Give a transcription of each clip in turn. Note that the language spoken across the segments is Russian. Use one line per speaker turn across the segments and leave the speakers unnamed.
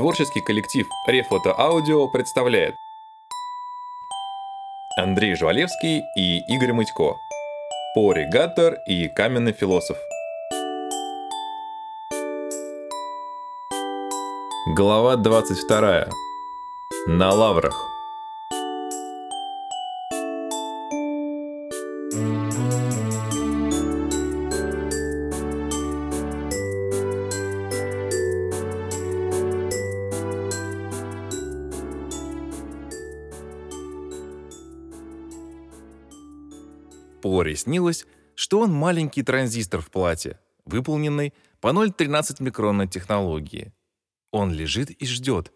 Творческий коллектив Рефото Аудио представляет Андрей Жвалевский и Игорь Мытько. Пори Гаттер и Каменный философ. Глава 22. На лаврах.
Поре снилось, что он маленький транзистор в платье, выполненный по 0,13 микронной технологии. Он лежит и ждет,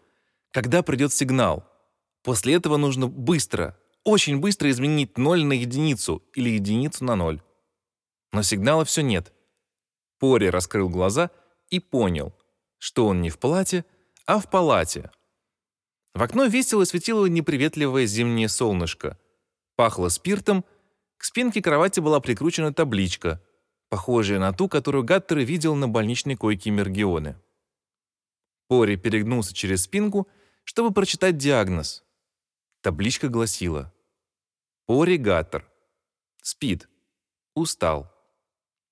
когда придет сигнал. После этого нужно быстро, очень быстро изменить 0 на единицу или единицу на 0. Но сигнала все нет. Пори раскрыл глаза и понял, что он не в платье, а в палате. В окно весело светило неприветливое зимнее солнышко. Пахло спиртом к спинке кровати была прикручена табличка, похожая на ту, которую Гаттер видел на больничной койке Мергионы. Пори перегнулся через спинку, чтобы прочитать диагноз. Табличка гласила «Пори Гаттер. Спит. Устал».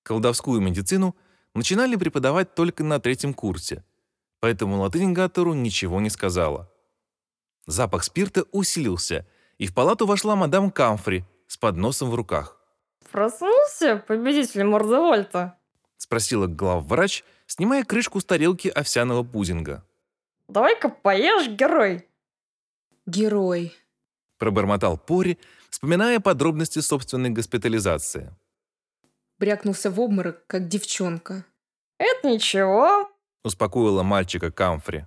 Колдовскую медицину начинали преподавать только на третьем курсе, поэтому латынь Гаттеру ничего не сказала. Запах спирта усилился, и в палату вошла мадам Камфри с подносом в руках.
«Проснулся, победитель Мордевольта?»
— спросила главврач, снимая крышку с тарелки овсяного пудинга.
«Давай-ка поешь, герой!»
«Герой!»
— пробормотал Пори, вспоминая подробности собственной госпитализации.
Брякнулся в обморок, как девчонка.
«Это ничего!»
— успокоила мальчика Камфри.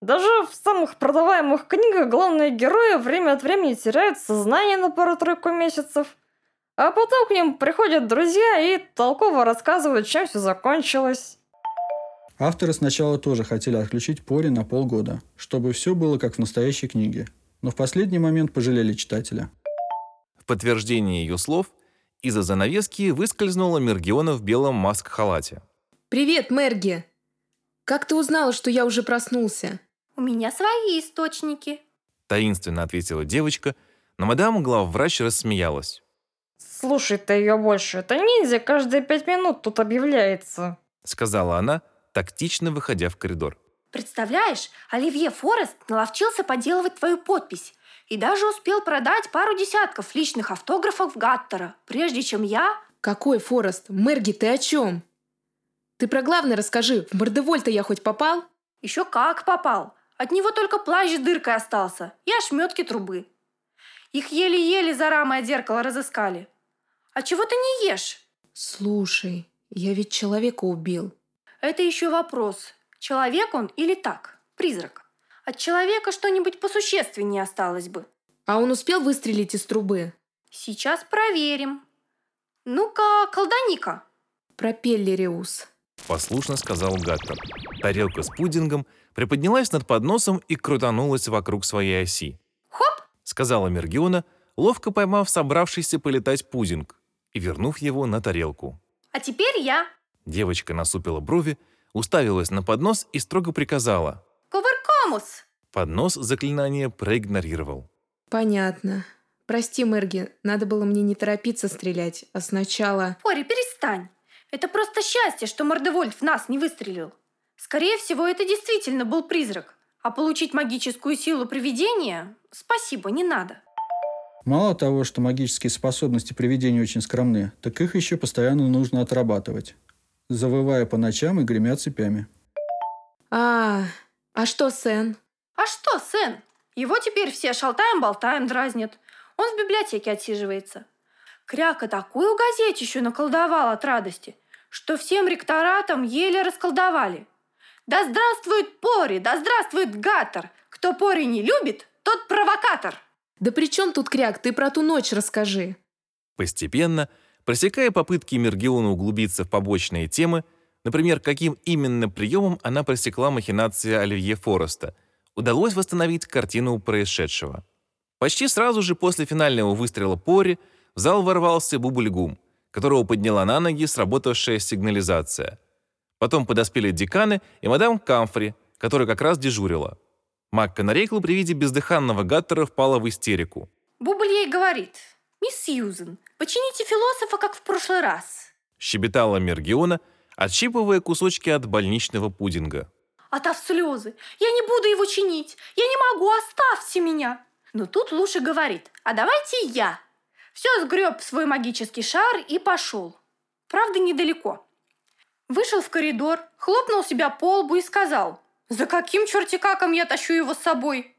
Даже в самых продаваемых книгах главные герои время от времени теряют сознание на пару-тройку месяцев. А потом к ним приходят друзья и толково рассказывают, чем все закончилось.
Авторы сначала тоже хотели отключить Пори на полгода, чтобы все было как в настоящей книге. Но в последний момент пожалели читателя.
В подтверждение ее слов из-за занавески выскользнула Мергиона в белом маск-халате.
«Привет, Мерги! Как ты узнала, что я уже проснулся?»
У меня свои источники.
Таинственно ответила девочка, но мадам главврач рассмеялась.
Слушай-то ее больше, это ниндзя каждые пять минут тут объявляется.
Сказала она, тактично выходя в коридор.
Представляешь, Оливье Форест наловчился подделывать твою подпись и даже успел продать пару десятков личных автографов Гаттера, прежде чем я...
Какой Форест? Мерги, ты о чем? Ты про главное расскажи, в Мордевольта я хоть попал?
Еще как попал. От него только плащ с дыркой остался и ошметки трубы. Их еле-еле за рамой зеркала разыскали. А чего ты не ешь?
Слушай, я ведь человека убил.
Это еще вопрос. Человек он или так? Призрак. От человека что-нибудь посущественнее осталось бы.
А он успел выстрелить из трубы?
Сейчас проверим. Ну-ка, колдани-ка.
Пропеллериус.
Послушно сказал Гаттер. Тарелка с пудингом приподнялась над подносом и крутанулась вокруг своей оси.
«Хоп!»
— сказала Мергиона, ловко поймав собравшийся полетать пудинг и вернув его на тарелку.
«А теперь я!»
Девочка насупила брови, уставилась на поднос и строго приказала.
«Кувыркомус!»
Поднос заклинание проигнорировал.
«Понятно. Прости, Мерги, надо было мне не торопиться стрелять, а сначала...»
«Пори, перестань! Это просто счастье, что Мордевольт в нас не выстрелил. Скорее всего, это действительно был призрак. А получить магическую силу привидения – спасибо, не надо.
Мало того, что магические способности привидения очень скромны, так их еще постоянно нужно отрабатывать, завывая по ночам и гремя цепями.
А, а что Сен?
А что Сен? Его теперь все шалтаем-болтаем дразнят. Он в библиотеке отсиживается. Кряка такую газетищу наколдовал от радости, что всем ректоратам еле расколдовали – да здравствует Пори, да здравствует Гаттер! Кто Пори не любит, тот провокатор!»
«Да при чем тут кряк? Ты про ту ночь расскажи!»
Постепенно, просекая попытки Мергиона углубиться в побочные темы, например, каким именно приемом она просекла махинации Оливье Фореста, удалось восстановить картину происшедшего. Почти сразу же после финального выстрела Пори в зал ворвался Бубльгум, которого подняла на ноги сработавшая сигнализация – Потом подоспели деканы и мадам Камфри, которая как раз дежурила. Макка Нарейкл при виде бездыханного Гаттера впала в истерику.
Бубль ей говорит, «Мисс Сьюзен, почините философа, как в прошлый раз».
Щебетала Мергиона, отщипывая кусочки от больничного пудинга.
Отав слезы. «Я не буду его чинить! Я не могу! Оставьте меня!» Но тут Луша говорит, «А давайте я!» Все сгреб свой магический шар и пошел. Правда, недалеко. Вышел в коридор, хлопнул себя по лбу и сказал, «За каким чертикаком я тащу его с собой?»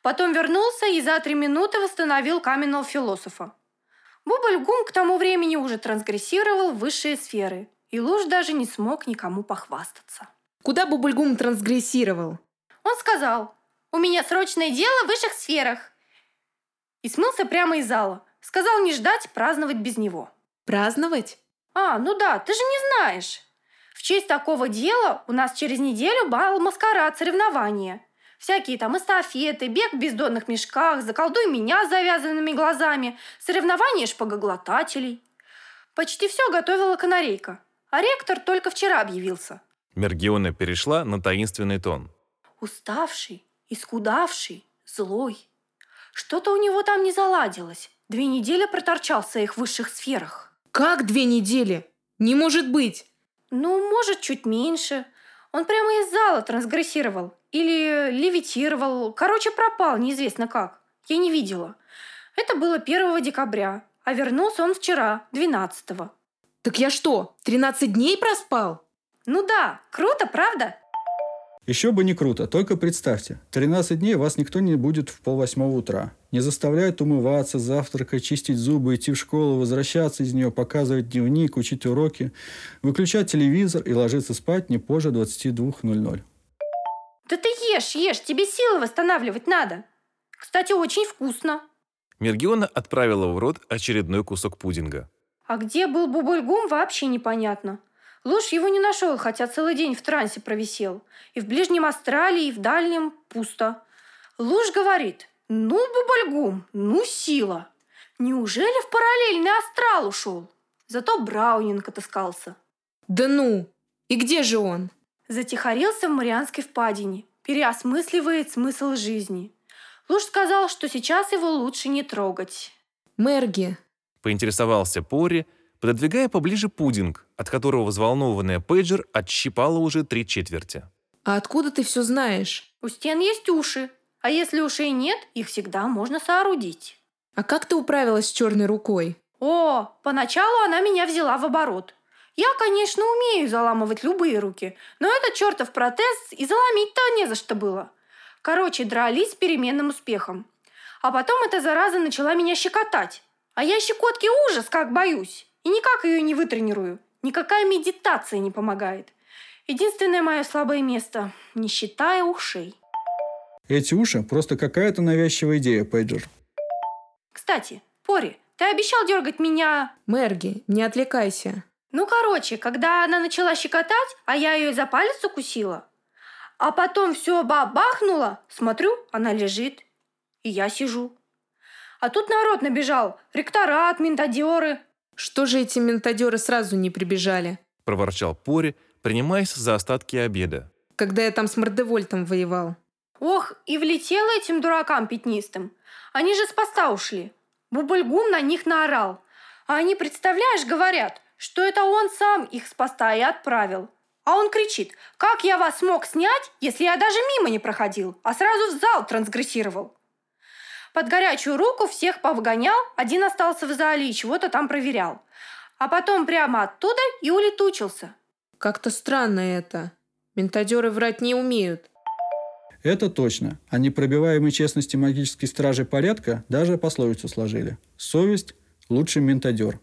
Потом вернулся и за три минуты восстановил каменного философа. Бубльгум к тому времени уже трансгрессировал высшие сферы, и Луж даже не смог никому похвастаться.
Куда Бубльгум трансгрессировал?
Он сказал, «У меня срочное дело в высших сферах!» И смылся прямо из зала. Сказал не ждать, праздновать без него.
Праздновать?
А, ну да, ты же не знаешь. В честь такого дела у нас через неделю бал маскарад соревнования. Всякие там эстафеты, бег в бездонных мешках, заколдуй меня с завязанными глазами, соревнования шпагоглотателей. Почти все готовила канарейка, а ректор только вчера объявился.
Мергиона перешла на таинственный тон.
Уставший, исхудавший, злой. Что-то у него там не заладилось. Две недели проторчал в своих высших сферах.
Как две недели? Не может быть!
Ну, может, чуть меньше. Он прямо из зала трансгрессировал. Или левитировал. Короче, пропал, неизвестно как. Я не видела. Это было 1 декабря. А вернулся он вчера, 12 -го.
Так я что, 13 дней проспал?
Ну да, круто, правда?
Еще бы не круто, только представьте, 13 дней вас никто не будет в полвосьмого утра. Не заставляют умываться, завтракать, чистить зубы, идти в школу, возвращаться из нее, показывать дневник, учить уроки, выключать телевизор и ложиться спать не позже 22.00.
Да ты ешь, ешь, тебе силы восстанавливать надо. Кстати, очень вкусно.
Мергиона отправила в рот очередной кусок пудинга.
А где был Бубульгум, вообще непонятно. Луж его не нашел, хотя целый день в трансе провисел. И в ближнем Австралии, и в дальнем пусто. Луж говорит, ну, Бубальгум, ну, сила. Неужели в параллельный астрал ушел? Зато Браунинг отыскался.
Да ну! И где же он?
Затихарился в Марианской впадине, переосмысливает смысл жизни. Луж сказал, что сейчас его лучше не трогать.
Мерги.
Поинтересовался Пори, пододвигая поближе пудинг, от которого взволнованная Пейджер отщипала уже три четверти.
А откуда ты все знаешь?
У стен есть уши, а если ушей нет, их всегда можно соорудить.
А как ты управилась с черной рукой?
О, поначалу она меня взяла в оборот. Я, конечно, умею заламывать любые руки, но этот чертов протез и заломить-то не за что было. Короче, дрались с переменным успехом. А потом эта зараза начала меня щекотать. А я щекотки ужас, как боюсь. И никак ее не вытренирую. Никакая медитация не помогает. Единственное мое слабое место, не считая ушей.
Эти уши – просто какая-то навязчивая идея, Пейджер.
Кстати, Пори, ты обещал дергать меня...
Мерги, не отвлекайся.
Ну, короче, когда она начала щекотать, а я ее за палец укусила, а потом все бабахнуло, смотрю, она лежит, и я сижу. А тут народ набежал, ректорат, ментадеры.
Что же эти ментадеры сразу не прибежали?
Проворчал Пори, принимаясь за остатки обеда.
Когда я там с Мордевольтом воевал.
Ох, и влетело этим дуракам пятнистым. Они же с поста ушли. Бубльгум на них наорал. А они, представляешь, говорят, что это он сам их с поста и отправил. А он кричит, как я вас смог снять, если я даже мимо не проходил, а сразу в зал трансгрессировал. Под горячую руку всех повыгонял, один остался в зале и чего-то там проверял. А потом прямо оттуда и улетучился.
Как-то странно это. Ментадеры врать не умеют.
Это точно. О непробиваемой честности магической стражи порядка даже пословицу сложили. Совесть – лучший ментадер.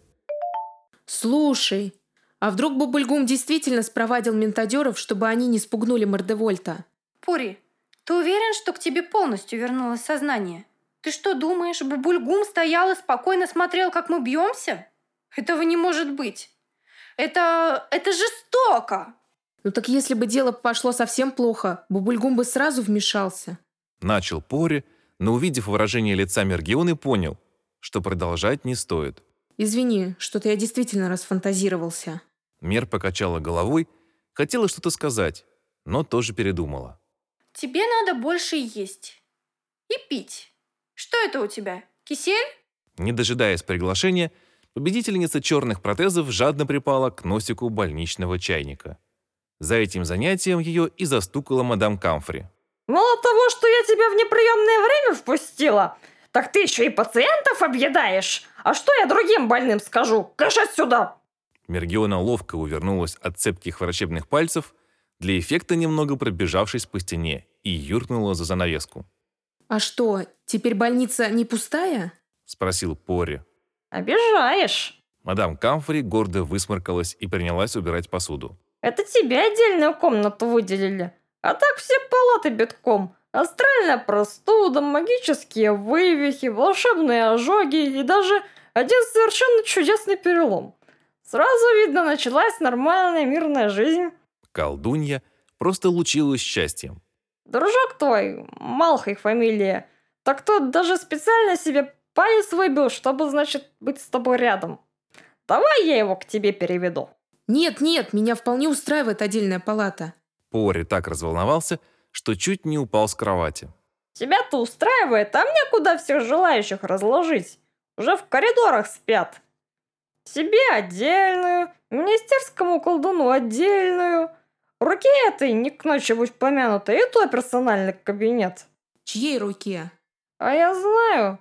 Слушай, а вдруг Бубльгум действительно спровадил ментадеров, чтобы они не спугнули Мордевольта?
Пури, ты уверен, что к тебе полностью вернулось сознание? Ты что думаешь, Бубульгум стоял и спокойно смотрел, как мы бьемся? Этого не может быть. Это... это жестоко.
Ну так если бы дело пошло совсем плохо, Бубульгум бы сразу вмешался.
Начал Пори, но увидев выражение лица Мергионы, понял, что продолжать не стоит.
Извини, что-то я действительно расфантазировался.
Мер покачала головой, хотела что-то сказать, но тоже передумала.
Тебе надо больше есть. И пить. Что это у тебя? Кисель?
Не дожидаясь приглашения, победительница черных протезов жадно припала к носику больничного чайника. За этим занятием ее и застукала мадам Камфри.
Мало того, что я тебя в неприемное время впустила, так ты еще и пациентов объедаешь. А что я другим больным скажу? Кэш отсюда!
Мергиона ловко увернулась от цепких врачебных пальцев, для эффекта немного пробежавшись по стене, и юркнула за занавеску.
А что, теперь больница не пустая?
Спросил Пори.
Обижаешь.
Мадам Камфри гордо высморкалась и принялась убирать посуду.
Это тебе отдельную комнату выделили. А так все палаты битком. Астральная простуда, магические вывихи, волшебные ожоги и даже один совершенно чудесный перелом. Сразу видно, началась нормальная мирная жизнь.
Колдунья просто лучилась счастьем.
Дружок твой, Малхой фамилия, так тот даже специально себе палец выбил, чтобы, значит, быть с тобой рядом. Давай я его к тебе переведу.
Нет, нет, меня вполне устраивает отдельная палата.
Пори так разволновался, что чуть не упал с кровати.
Тебя-то устраивает, а мне куда всех желающих разложить? Уже в коридорах спят. Себе отдельную, министерскому колдуну отдельную. Руке этой не к ночи будь помянутой, и то персональный кабинет.
Чьей руке?
А я знаю.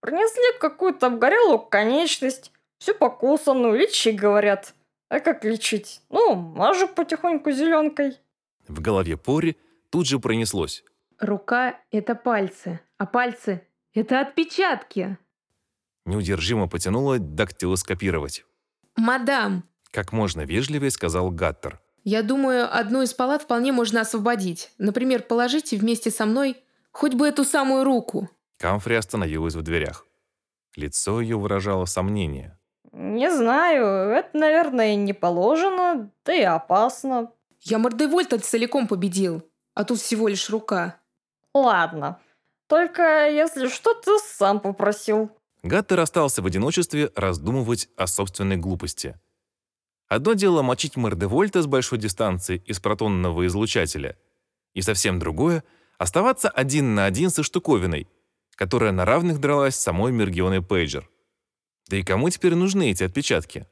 Принесли какую-то обгорелую конечность, всю покусанную, лечи, говорят. А как лечить? Ну, мажу потихоньку зеленкой.
В голове Пори тут же пронеслось.
Рука — это пальцы, а пальцы — это отпечатки.
Неудержимо потянуло дактилоскопировать.
Мадам,
Как можно вежливее сказал Гаттер.
Я думаю, одну из палат вполне можно освободить. Например, положите вместе со мной хоть бы эту самую руку.
Камфри остановилась в дверях. Лицо ее выражало сомнение.
Не знаю, это, наверное, не положено, да и опасно.
Я Мордевольта целиком победил, а тут всего лишь рука.
Ладно. Только если что, ты сам попросил.
Гаттер остался в одиночестве раздумывать о собственной глупости. Одно дело мочить Мордевольта с большой дистанции из протонного излучателя, и совсем другое — оставаться один на один со штуковиной, которая на равных дралась с самой Мергионой Пейджер. Да и кому теперь нужны эти отпечатки?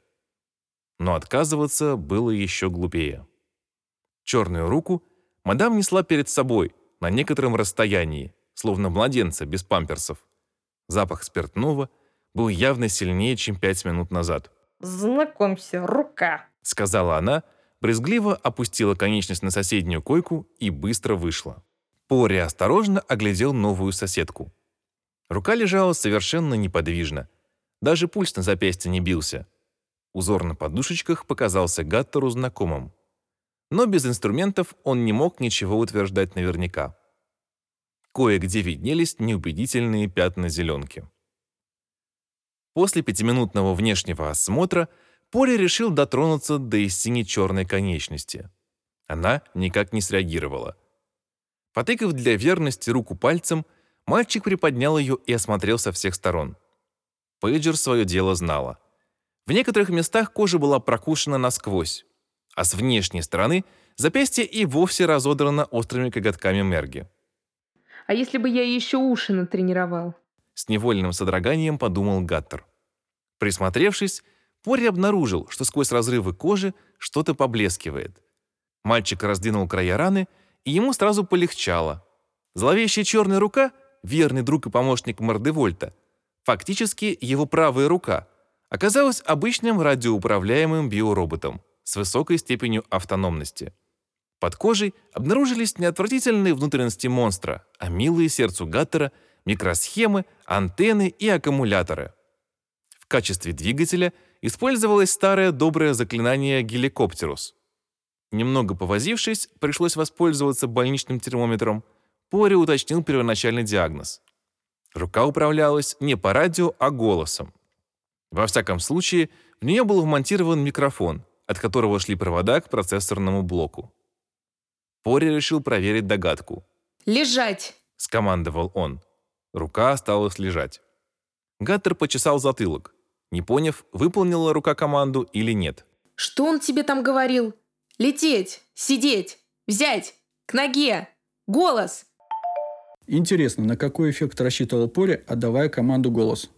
Но отказываться было еще глупее. Черную руку мадам несла перед собой на некотором расстоянии, словно младенца без памперсов. Запах спиртного был явно сильнее, чем пять минут назад.
Знакомься, рука.
Сказала она, брезгливо опустила конечность на соседнюю койку и быстро вышла. Пори осторожно оглядел новую соседку. Рука лежала совершенно неподвижно. Даже пульс на запястье не бился. Узор на подушечках показался Гаттеру знакомым. Но без инструментов он не мог ничего утверждать наверняка. Кое-где виднелись неубедительные пятна зеленки. После пятиминутного внешнего осмотра Пори решил дотронуться до и сине-черной конечности. Она никак не среагировала. Потыкав для верности руку пальцем, мальчик приподнял ее и осмотрел со всех сторон. Пейджер свое дело знала. В некоторых местах кожа была прокушена насквозь, а с внешней стороны запястье и вовсе разодрано острыми коготками Мерги.
А если бы я еще уши натренировал?
С невольным содроганием подумал Гаттер. Присмотревшись, Пори обнаружил, что сквозь разрывы кожи что-то поблескивает. Мальчик раздвинул края раны, и ему сразу полегчало. Зловещая черная рука, верный друг и помощник Мордевольта, фактически его правая рука, оказалась обычным радиоуправляемым биороботом с высокой степенью автономности. Под кожей обнаружились не отвратительные внутренности монстра, а милые сердцу Гаттера микросхемы, антенны и аккумуляторы. В качестве двигателя использовалось старое доброе заклинание геликоптерус. Немного повозившись, пришлось воспользоваться больничным термометром. Пори уточнил первоначальный диагноз. Рука управлялась не по радио, а голосом. Во всяком случае, в нее был вмонтирован микрофон, от которого шли провода к процессорному блоку. Пори решил проверить догадку.
Лежать!
— скомандовал он. Рука осталась лежать. Гаттер почесал затылок, не поняв, выполнила рука команду или нет.
Что он тебе там говорил? Лететь, сидеть, Взять! К ноге! Голос!
Интересно, на какой эффект рассчитывал Пори, отдавая команду голос?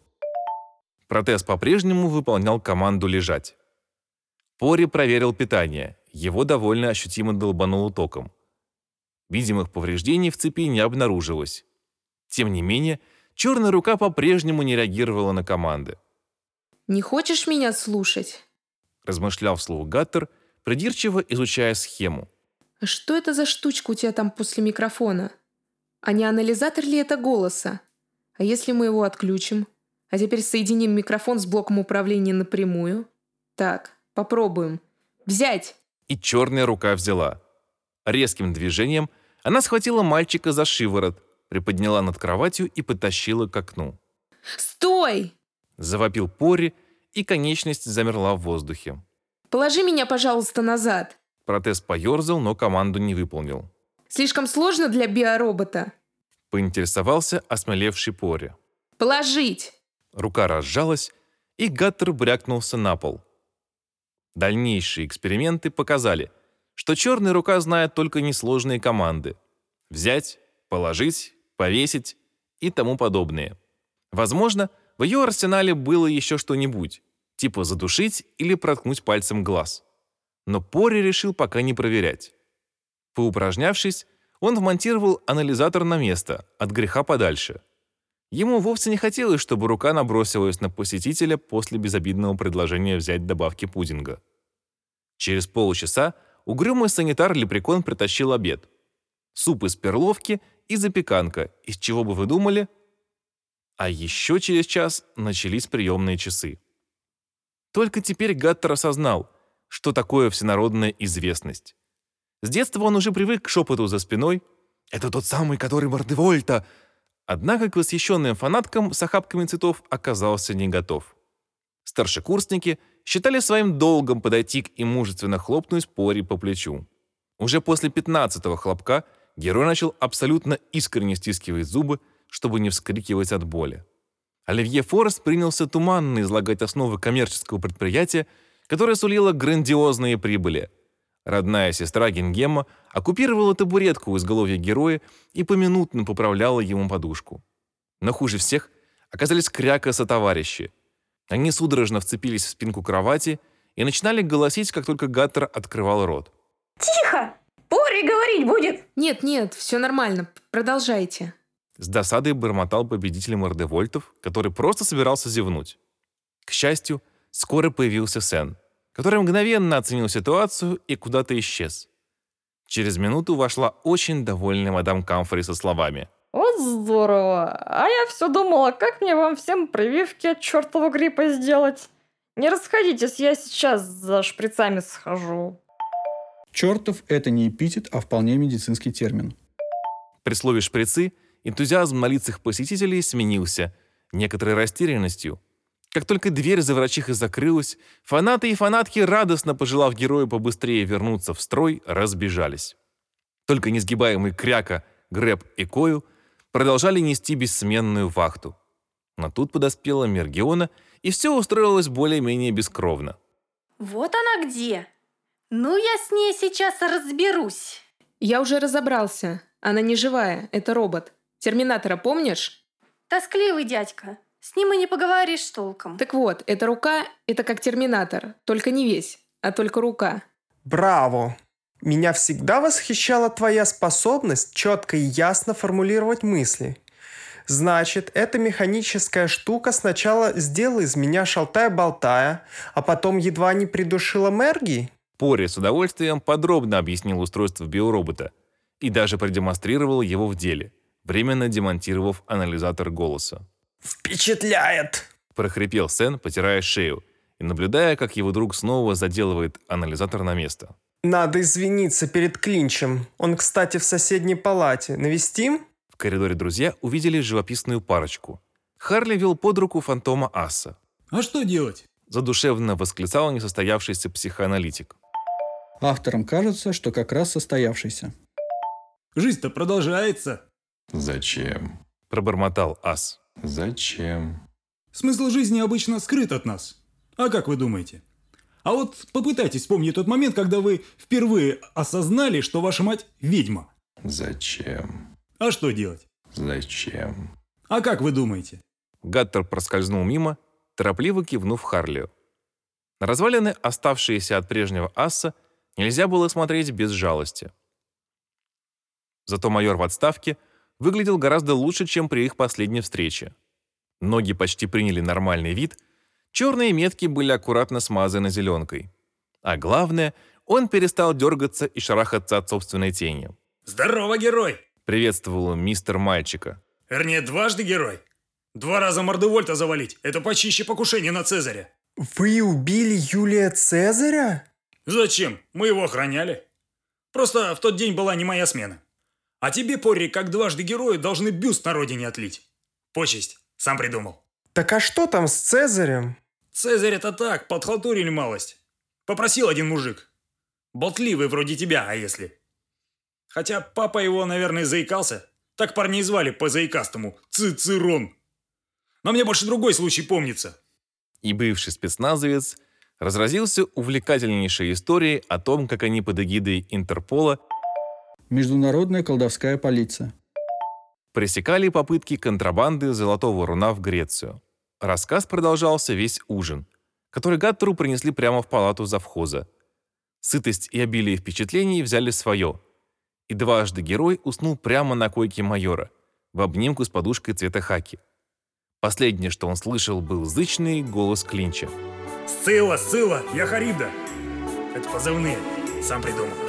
Протез по-прежнему выполнял команду лежать. Пори проверил питание. Его довольно ощутимо долбануло током. Видимых повреждений в цепи не обнаружилось. Тем не менее, черная рука по-прежнему не реагировала на команды.
Не хочешь меня слушать?
Размышлял вслух Гаттер, придирчиво изучая схему.
А что это за штучка у тебя там после микрофона? А не анализатор ли это голоса? А если мы его отключим? А теперь соединим микрофон с блоком управления напрямую? Так, попробуем. Взять!
И черная рука взяла. Резким движением она схватила мальчика за шиворот, приподняла над кроватью и потащила к окну.
Стой!
Завопил Пори, и конечность замерла в воздухе.
Положи меня, пожалуйста, назад.
Протез поерзал, но команду не выполнил.
Слишком сложно для биоробота.
Поинтересовался осмелевший Пори.
Положить!
Рука разжалась, и Гаттер брякнулся на пол. Дальнейшие эксперименты показали, что черная рука знает только несложные команды. Взять, положить, повесить и тому подобное. Возможно, в ее арсенале было еще что-нибудь, типа задушить или проткнуть пальцем глаз. Но Пори решил пока не проверять. Поупражнявшись, он вмонтировал анализатор на место, от греха подальше. Ему вовсе не хотелось, чтобы рука набросилась на посетителя после безобидного предложения взять добавки пудинга. Через полчаса угрюмый санитар-лепрекон притащил обед. Суп из перловки и запеканка, из чего бы вы думали? А еще через час начались приемные часы. Только теперь Гаттер осознал, что такое всенародная известность. С детства он уже привык к шепоту за спиной. «Это тот самый, который Мордевольта!» Однако к восхищенным фанаткам с охапками цветов оказался не готов. Старшекурсники считали своим долгом подойти к и мужественно хлопнуть Пори по плечу. Уже после пятнадцатого хлопка герой начал абсолютно искренне стискивать зубы, чтобы не вскрикивать от боли. Оливье Форест принялся туманно излагать основы коммерческого предприятия, которое сулило грандиозные прибыли – Родная сестра Гингема оккупировала табуретку у изголовья героя и поминутно поправляла ему подушку. Но хуже всех оказались кряка сотоварищи. Они судорожно вцепились в спинку кровати и начинали голосить, как только Гаттер открывал рот.
Тихо! Пори говорить будет!
Нет, нет, все нормально. Продолжайте.
С досадой бормотал победитель Мордевольтов, который просто собирался зевнуть. К счастью, скоро появился Сен – который мгновенно оценил ситуацию и куда-то исчез. Через минуту вошла очень довольная мадам Камфори со словами.
Вот здорово. А я все думала, как мне вам всем прививки от чертова гриппа сделать. Не расходитесь, я сейчас за шприцами схожу.
Чертов – это не эпитет, а вполне медицинский термин.
При слове «шприцы» энтузиазм на лицах посетителей сменился некоторой растерянностью. Как только дверь за врачихой закрылась, фанаты и фанатки, радостно пожелав герою побыстрее вернуться в строй, разбежались. Только несгибаемый Кряка, Грэб и Койл продолжали нести бессменную вахту. Но тут подоспела Мергиона, и все устроилось более-менее бескровно.
Вот она где. Ну, я с ней сейчас разберусь.
Я уже разобрался. Она не живая, это робот. Терминатора помнишь?
Тоскливый дядька. С ним и не поговоришь толком.
Так вот, эта рука – это как терминатор. Только не весь, а только рука.
Браво! Меня всегда восхищала твоя способность четко и ясно формулировать мысли. Значит, эта механическая штука сначала сделала из меня шалтая-болтая, а потом едва не придушила Мерги?
Пори с удовольствием подробно объяснил устройство биоробота и даже продемонстрировал его в деле, временно демонтировав анализатор голоса.
«Впечатляет!»
– прохрипел Сен, потирая шею и наблюдая, как его друг снова заделывает анализатор на место.
«Надо извиниться перед Клинчем. Он, кстати, в соседней палате. Навестим?»
В коридоре друзья увидели живописную парочку. Харли вел под руку фантома Асса.
«А что делать?»
– задушевно восклицал несостоявшийся психоаналитик.
Авторам кажется, что как раз состоявшийся.
«Жизнь-то продолжается!»
«Зачем?»
– пробормотал Ас.
Зачем?
Смысл жизни обычно скрыт от нас. А как вы думаете? А вот попытайтесь вспомнить тот момент, когда вы впервые осознали, что ваша мать ведьма.
Зачем?
А что делать?
Зачем?
А как вы думаете?
Гаттер проскользнул мимо, торопливо кивнув Харлию. На развалины, оставшиеся от прежнего асса, нельзя было смотреть без жалости. Зато майор в отставке выглядел гораздо лучше, чем при их последней встрече. Ноги почти приняли нормальный вид, черные метки были аккуратно смазаны зеленкой. А главное, он перестал дергаться и шарахаться от собственной тени.
Здорово, герой!
Приветствовал мистер Мальчика.
Вернее, дважды герой. Два раза Мордевольта завалить – это почище покушения на Цезаря.
Вы убили Юлия Цезаря?
Зачем? Мы его охраняли. Просто в тот день была не моя смена. А тебе, Порри, как дважды героя, должны бюст на родине отлить. Почесть. Сам придумал.
Так а что там с Цезарем?
Цезарь это так, подхалтурили малость. Попросил один мужик. Болтливый вроде тебя, а если? Хотя папа его, наверное, заикался. Так парней звали по заикастому. Цицерон. Но мне больше другой случай помнится.
И бывший спецназовец разразился увлекательнейшей историей о том, как они под эгидой Интерпола
Международная колдовская полиция.
пресекали попытки контрабанды золотого руна в Грецию. Рассказ продолжался весь ужин, который Гаттеру принесли прямо в палату завхоза. Сытость и обилие впечатлений взяли свое. И дважды герой уснул прямо на койке майора, в обнимку с подушкой цвета хаки. Последнее, что он слышал, был зычный голос Клинча.
Сцилла, Сцилла, я Харида. Это позывные. Сам придумал.